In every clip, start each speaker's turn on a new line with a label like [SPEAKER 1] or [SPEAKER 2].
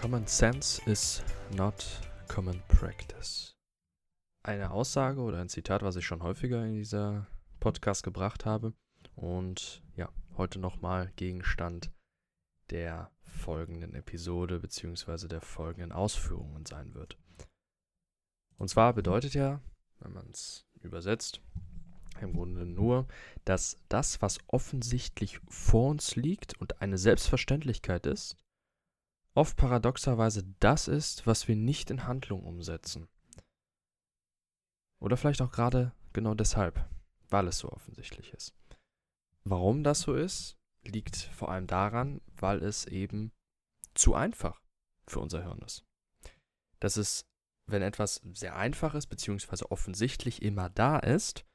[SPEAKER 1] Common sense is not common practice. Eine Aussage oder ein Zitat, was ich schon häufiger in dieser Podcast gebracht habe und ja, heute nochmal Gegenstand der folgenden Episode bzw. der folgenden Ausführungen sein wird. Und zwar bedeutet ja, wenn man es übersetzt, im Grunde nur, dass das, was offensichtlich vor uns liegt und eine Selbstverständlichkeit ist, oft paradoxerweise das ist, was wir nicht in Handlung umsetzen. Oder vielleicht auch gerade genau deshalb, weil es so offensichtlich ist. Warum das so ist, liegt vor allem daran, weil es eben zu einfach für unser Hirn ist. Dass es, wenn etwas sehr einfach ist, beziehungsweise offensichtlich immer da ist,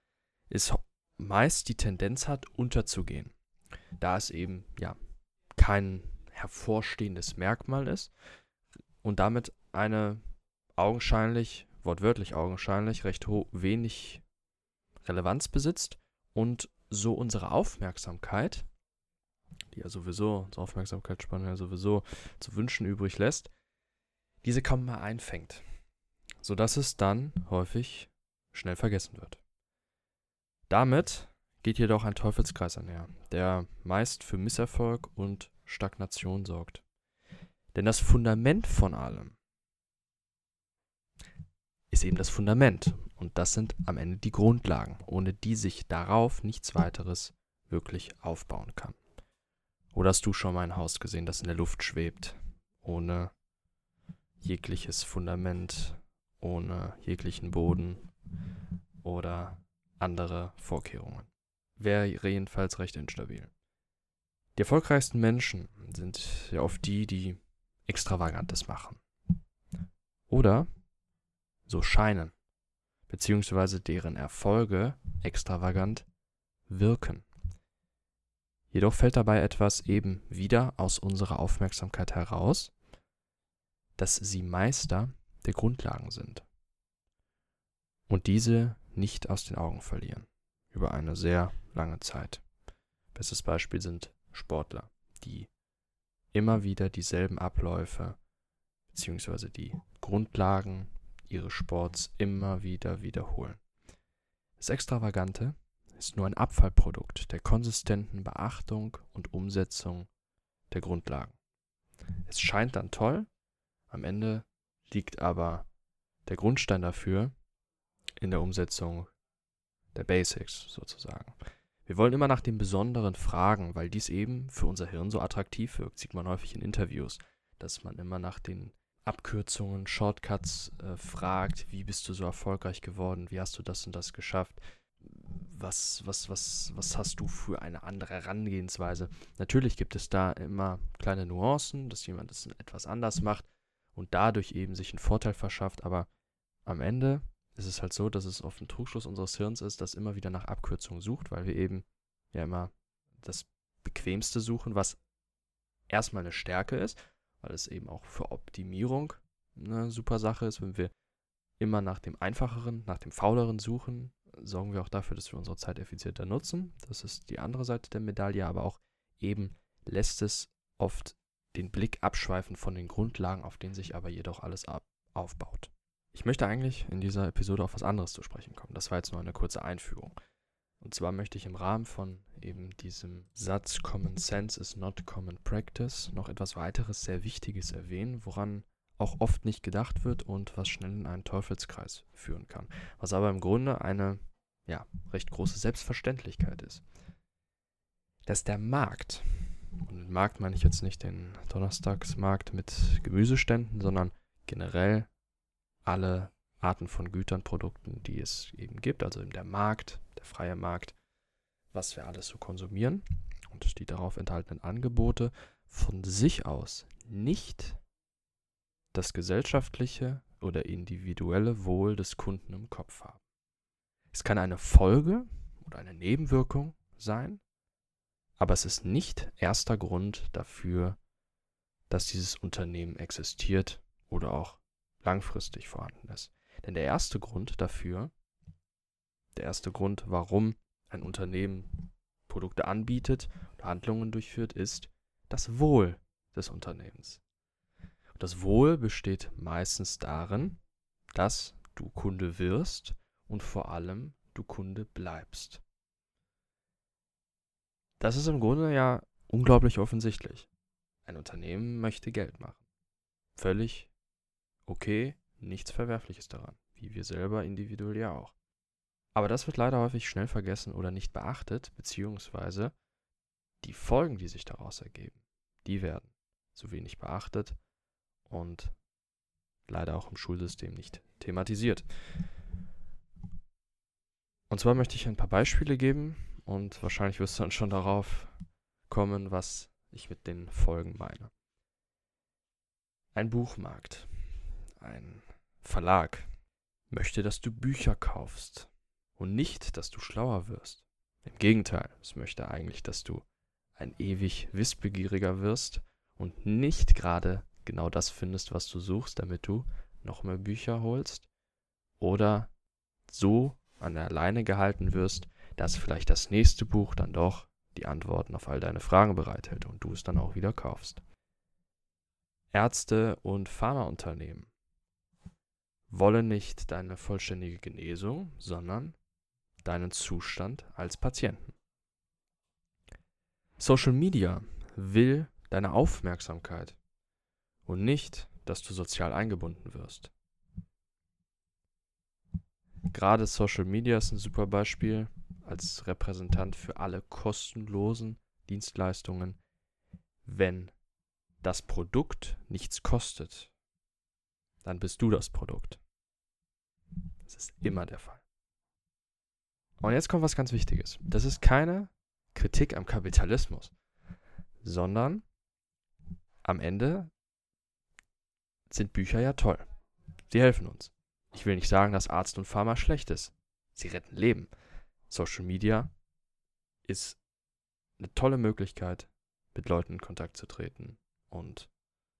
[SPEAKER 1] ist meist die Tendenz hat, unterzugehen. Da es eben, ja, kein hervorstehendes Merkmal ist und damit eine augenscheinlich, wortwörtlich augenscheinlich, recht wenig Relevanz besitzt und so unsere Aufmerksamkeit, die ja sowieso, unsere Aufmerksamkeitsspanne ja sowieso zu wünschen übrig lässt, diese kaum mal einfängt, sodass es dann häufig schnell vergessen wird. Damit geht jedoch ein Teufelskreis einher, der meist für Misserfolg und Stagnation sorgt. Denn das Fundament von allem ist eben das Fundament. Und das sind am Ende die Grundlagen, ohne die sich darauf nichts weiteres wirklich aufbauen kann. Oder hast du schon mal ein Haus gesehen, das in der Luft schwebt, ohne jegliches Fundament, ohne jeglichen Boden oder andere Vorkehrungen? Wäre jedenfalls recht instabil. Die erfolgreichsten Menschen sind ja oft die, die Extravagantes machen. Oder so scheinen, beziehungsweise deren Erfolge extravagant wirken. Jedoch fällt dabei etwas eben wieder aus unserer Aufmerksamkeit heraus, dass sie Meister der Grundlagen sind und diese nicht aus den Augen verlieren über eine sehr lange Zeit. Bestes Beispiel sind Sportler, die immer wieder dieselben Abläufe bzw. die Grundlagen ihres Sports immer wieder wiederholen. Das Extravagante ist nur ein Abfallprodukt der konsistenten Beachtung und Umsetzung der Grundlagen. Es scheint dann toll, am Ende liegt aber der Grundstein dafür in der Umsetzung der Basics sozusagen. Wir wollen immer nach dem Besonderen fragen, weil dies eben für unser Hirn so attraktiv wirkt. Sieht man häufig in Interviews, dass man immer nach den Abkürzungen, Shortcuts äh, fragt, wie bist du so erfolgreich geworden, wie hast du das und das geschafft, was, was, was, was hast du für eine andere Herangehensweise. Natürlich gibt es da immer kleine Nuancen, dass jemand es etwas anders macht und dadurch eben sich einen Vorteil verschafft, aber am Ende ist es halt so, dass es oft ein Trugschluss unseres Hirns ist, das immer wieder nach Abkürzungen sucht, weil wir eben ja immer das Bequemste suchen, was erstmal eine Stärke ist, weil es eben auch für Optimierung eine super Sache ist. Wenn wir immer nach dem Einfacheren, nach dem Fauleren suchen, sorgen wir auch dafür, dass wir unsere Zeit effizienter nutzen. Das ist die andere Seite der Medaille, aber auch eben lässt es oft den Blick abschweifen von den Grundlagen, auf denen sich aber jedoch alles aufbaut. Ich möchte eigentlich in dieser Episode auf was anderes zu sprechen kommen. Das war jetzt nur eine kurze Einführung. Und zwar möchte ich im Rahmen von eben diesem Satz Common Sense is not common practice noch etwas weiteres sehr Wichtiges erwähnen, woran auch oft nicht gedacht wird und was schnell in einen Teufelskreis führen kann. Was aber im Grunde eine ja, recht große Selbstverständlichkeit ist. Dass der Markt, und mit Markt meine ich jetzt nicht den Donnerstagsmarkt mit Gemüseständen, sondern generell alle Arten von Gütern, Produkten, die es eben gibt, also eben der Markt, der freie Markt, was wir alles so konsumieren und die darauf enthaltenen Angebote von sich aus nicht das gesellschaftliche oder individuelle Wohl des Kunden im Kopf haben. Es kann eine Folge oder eine Nebenwirkung sein, aber es ist nicht erster Grund dafür, dass dieses Unternehmen existiert oder auch langfristig vorhanden ist. Denn der erste Grund dafür, der erste Grund, warum ein Unternehmen Produkte anbietet und Handlungen durchführt, ist das Wohl des Unternehmens. Und Das Wohl besteht meistens darin, dass du Kunde wirst und vor allem du Kunde bleibst. Das ist im Grunde ja unglaublich offensichtlich. Ein Unternehmen möchte Geld machen. Völlig okay, nichts Verwerfliches daran, wie wir selber individuell ja auch. Aber das wird leider häufig schnell vergessen oder nicht beachtet, beziehungsweise die Folgen, die sich daraus ergeben, die werden zu wenig beachtet und leider auch im Schulsystem nicht thematisiert. Und zwar möchte ich ein paar Beispiele geben und wahrscheinlich wirst du dann schon darauf kommen, was ich mit den Folgen meine. Ein Buchmarkt, ein Verlag möchte, dass du Bücher kaufst und nicht, dass du schlauer wirst. Im Gegenteil, es möchte eigentlich, dass du ein ewig wissbegieriger wirst und nicht gerade genau das findest, was du suchst, damit du noch mehr Bücher holst oder so an der Leine gehalten wirst, dass vielleicht das nächste Buch dann doch die Antworten auf all deine Fragen bereithält und du es dann auch wieder kaufst. Ärzte und Pharmaunternehmen wollen nicht deine vollständige Genesung, sondern deinen Zustand als Patienten. Social Media will deine Aufmerksamkeit und nicht, dass du sozial eingebunden wirst. Gerade Social Media ist ein super Beispiel als Repräsentant für alle kostenlosen Dienstleistungen. Wenn das Produkt nichts kostet, dann bist du das Produkt. Das ist immer der Fall. Und jetzt kommt was ganz Wichtiges. Das ist keine Kritik am Kapitalismus, sondern am Ende sind Bücher ja toll. Sie helfen uns. Ich will nicht sagen, dass Arzt und Pharma schlecht ist. Sie retten Leben. Social Media ist eine tolle Möglichkeit, mit Leuten in Kontakt zu treten und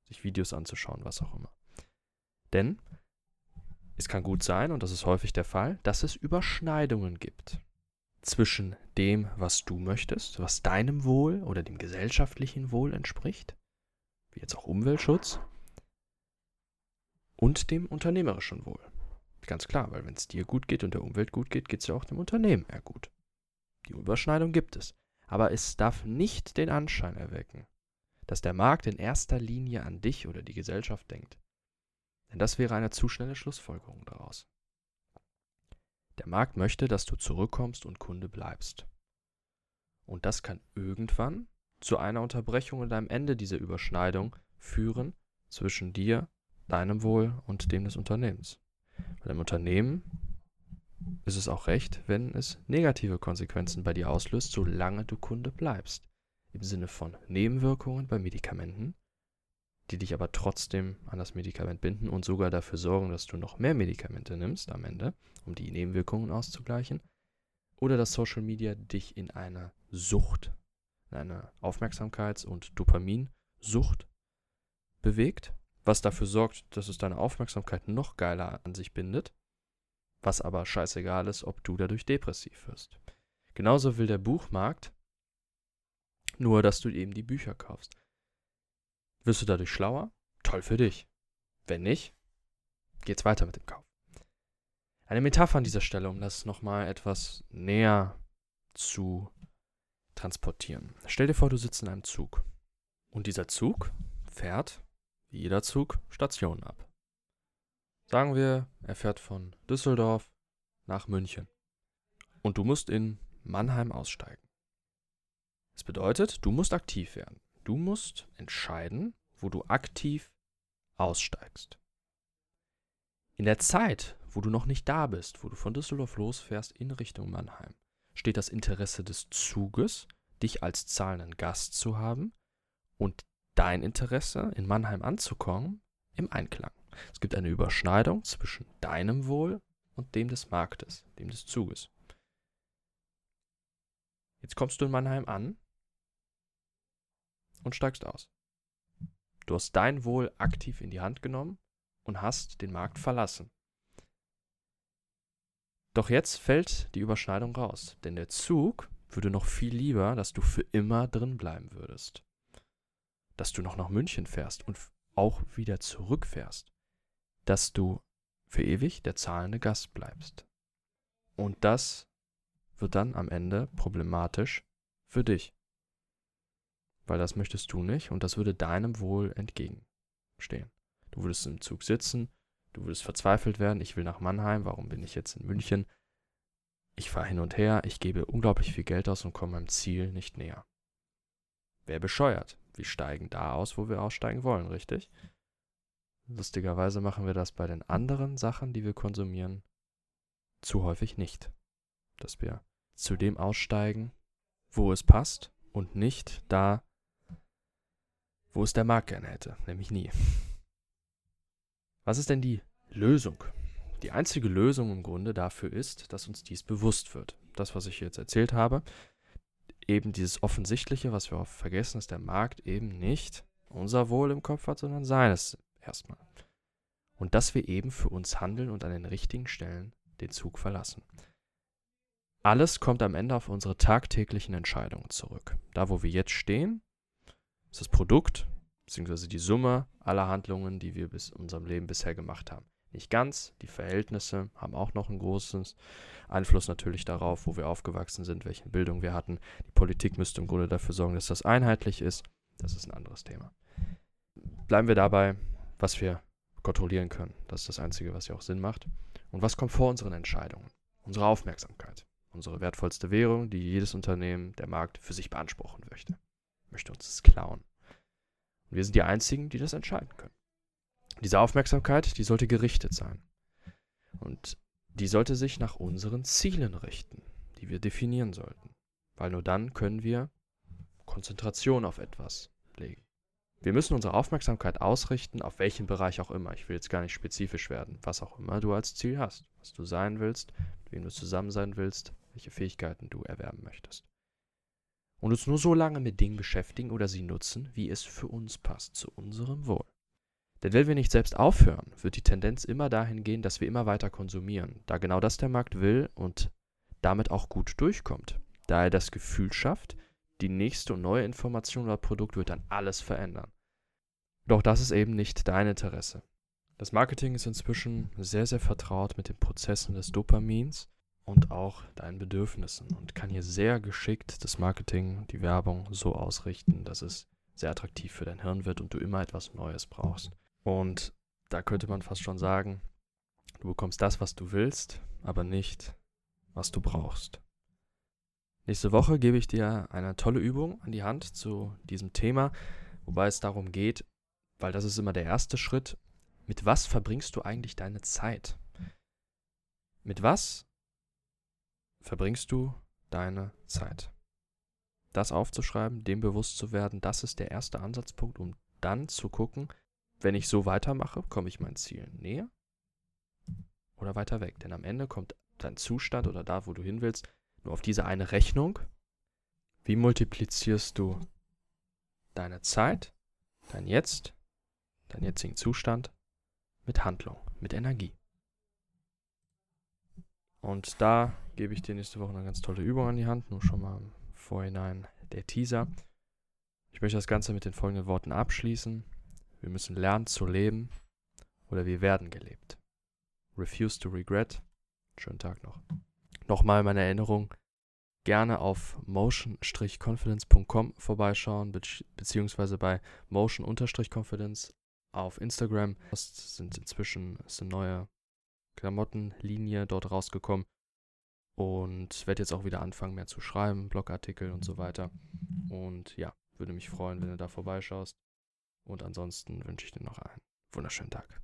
[SPEAKER 1] sich Videos anzuschauen, was auch immer. Denn es kann gut sein, und das ist häufig der Fall, dass es Überschneidungen gibt zwischen dem, was du möchtest, was deinem Wohl oder dem gesellschaftlichen Wohl entspricht, wie jetzt auch Umweltschutz, und dem unternehmerischen Wohl. Ganz klar, weil wenn es dir gut geht und der Umwelt gut geht, geht es ja auch dem Unternehmen eher gut. Die Überschneidung gibt es. Aber es darf nicht den Anschein erwecken, dass der Markt in erster Linie an dich oder die Gesellschaft denkt. Denn das wäre eine zu schnelle Schlussfolgerung daraus. Der Markt möchte, dass du zurückkommst und Kunde bleibst. Und das kann irgendwann zu einer Unterbrechung und einem Ende dieser Überschneidung führen zwischen dir, deinem Wohl und dem des Unternehmens. Weil im Unternehmen ist es auch recht, wenn es negative Konsequenzen bei dir auslöst, solange du Kunde bleibst. Im Sinne von Nebenwirkungen bei Medikamenten, die dich aber trotzdem an das Medikament binden und sogar dafür sorgen, dass du noch mehr Medikamente nimmst am Ende, um die Nebenwirkungen auszugleichen. Oder dass Social Media dich in eine Sucht, in eine Aufmerksamkeits- und Dopaminsucht bewegt, was dafür sorgt, dass es deine Aufmerksamkeit noch geiler an sich bindet, was aber scheißegal ist, ob du dadurch depressiv wirst. Genauso will der Buchmarkt nur, dass du eben die Bücher kaufst. Wirst du dadurch schlauer? Toll für dich. Wenn nicht, geht's weiter mit dem Kauf. Eine Metapher an dieser Stelle, um das nochmal etwas näher zu transportieren. Stell dir vor, du sitzt in einem Zug. Und dieser Zug fährt, wie jeder Zug, Stationen ab. Sagen wir, er fährt von Düsseldorf nach München. Und du musst in Mannheim aussteigen. Das bedeutet, du musst aktiv werden. Du musst entscheiden, wo du aktiv aussteigst. In der Zeit, wo du noch nicht da bist, wo du von Düsseldorf losfährst in Richtung Mannheim, steht das Interesse des Zuges, dich als zahlenden Gast zu haben und dein Interesse, in Mannheim anzukommen, im Einklang. Es gibt eine Überschneidung zwischen deinem Wohl und dem des Marktes, dem des Zuges. Jetzt kommst du in Mannheim an und steigst aus. Du hast dein Wohl aktiv in die Hand genommen und hast den Markt verlassen. Doch jetzt fällt die Überschneidung raus, denn der Zug würde noch viel lieber, dass du für immer drin bleiben würdest. Dass du noch nach München fährst und auch wieder zurückfährst, dass du für ewig der zahlende Gast bleibst. Und das wird dann am Ende problematisch für dich. Weil das möchtest du nicht und das würde deinem Wohl entgegenstehen. Du würdest im Zug sitzen, du würdest verzweifelt werden, ich will nach Mannheim, warum bin ich jetzt in München? Ich fahre hin und her, ich gebe unglaublich viel Geld aus und komme meinem Ziel nicht näher. Wer bescheuert? Wir steigen da aus, wo wir aussteigen wollen, richtig? Lustigerweise machen wir das bei den anderen Sachen, die wir konsumieren, zu häufig nicht. Dass wir zu dem aussteigen, wo es passt und nicht da, wo es der Markt gerne hätte, nämlich nie. Was ist denn die Lösung? Die einzige Lösung im Grunde dafür ist, dass uns dies bewusst wird. Das, was ich jetzt erzählt habe, eben dieses Offensichtliche, was wir oft vergessen, dass der Markt eben nicht unser Wohl im Kopf hat, sondern seines erstmal. Und dass wir eben für uns handeln und an den richtigen Stellen den Zug verlassen. Alles kommt am Ende auf unsere tagtäglichen Entscheidungen zurück. Da, wo wir jetzt stehen, ist das Produkt bzw. die Summe aller Handlungen, die wir bis in unserem Leben bisher gemacht haben. Nicht ganz, die Verhältnisse haben auch noch einen großen Einfluss natürlich darauf, wo wir aufgewachsen sind, welche Bildung wir hatten. Die Politik müsste im Grunde dafür sorgen, dass das einheitlich ist. Das ist ein anderes Thema. Bleiben wir dabei, was wir kontrollieren können. Das ist das Einzige, was ja auch Sinn macht. Und was kommt vor unseren Entscheidungen? Unsere Aufmerksamkeit. Unsere wertvollste Währung, die jedes Unternehmen, der Markt für sich beanspruchen möchte. Möchte uns das klauen. Und wir sind die Einzigen, die das entscheiden können. Diese Aufmerksamkeit, die sollte gerichtet sein. Und die sollte sich nach unseren Zielen richten, die wir definieren sollten. Weil nur dann können wir Konzentration auf etwas legen. Wir müssen unsere Aufmerksamkeit ausrichten, auf welchen Bereich auch immer. Ich will jetzt gar nicht spezifisch werden, was auch immer du als Ziel hast, was du sein willst, mit wem du zusammen sein willst, welche Fähigkeiten du erwerben möchtest. Und uns nur so lange mit Dingen beschäftigen oder sie nutzen, wie es für uns passt, zu unserem Wohl. Denn wenn wir nicht selbst aufhören, wird die Tendenz immer dahin gehen, dass wir immer weiter konsumieren, da genau das der Markt will und damit auch gut durchkommt, da er das Gefühl schafft, die nächste und neue Information oder Produkt wird dann alles verändern. Doch das ist eben nicht dein Interesse. Das Marketing ist inzwischen sehr, sehr vertraut mit den Prozessen des Dopamins und auch deinen Bedürfnissen und kann hier sehr geschickt das Marketing, die Werbung so ausrichten, dass es sehr attraktiv für dein Hirn wird und du immer etwas Neues brauchst. Und da könnte man fast schon sagen, du bekommst das, was du willst, aber nicht, was du brauchst. Nächste Woche gebe ich dir eine tolle Übung an die Hand zu diesem Thema, wobei es darum geht, weil das ist immer der erste Schritt, mit was verbringst du eigentlich deine Zeit? Mit was verbringst du deine Zeit? Das aufzuschreiben, dem bewusst zu werden, das ist der erste Ansatzpunkt, um dann zu gucken, wenn ich so weitermache, komme ich meinem Ziel näher oder weiter weg. Denn am Ende kommt dein Zustand oder da, wo du hin willst, nur auf diese eine Rechnung. Wie multiplizierst du deine Zeit, dein Jetzt, deinen jetzigen Zustand mit Handlung, mit Energie? Und da gebe ich dir nächste Woche eine ganz tolle Übung an die Hand, nur schon mal im Vorhinein der Teaser. Ich möchte das Ganze mit den folgenden Worten abschließen. Wir müssen lernen zu leben oder wir werden gelebt. Refuse to regret. Schönen Tag noch nochmal meine Erinnerung, gerne auf motion-confidence.com vorbeischauen, be beziehungsweise bei motion-confidence auf Instagram. Es sind inzwischen ist eine neue Klamottenlinie dort rausgekommen und werde jetzt auch wieder anfangen, mehr zu schreiben, Blogartikel und so weiter. Und ja, würde mich freuen, wenn du da vorbeischaust. Und ansonsten wünsche ich dir noch einen wunderschönen Tag.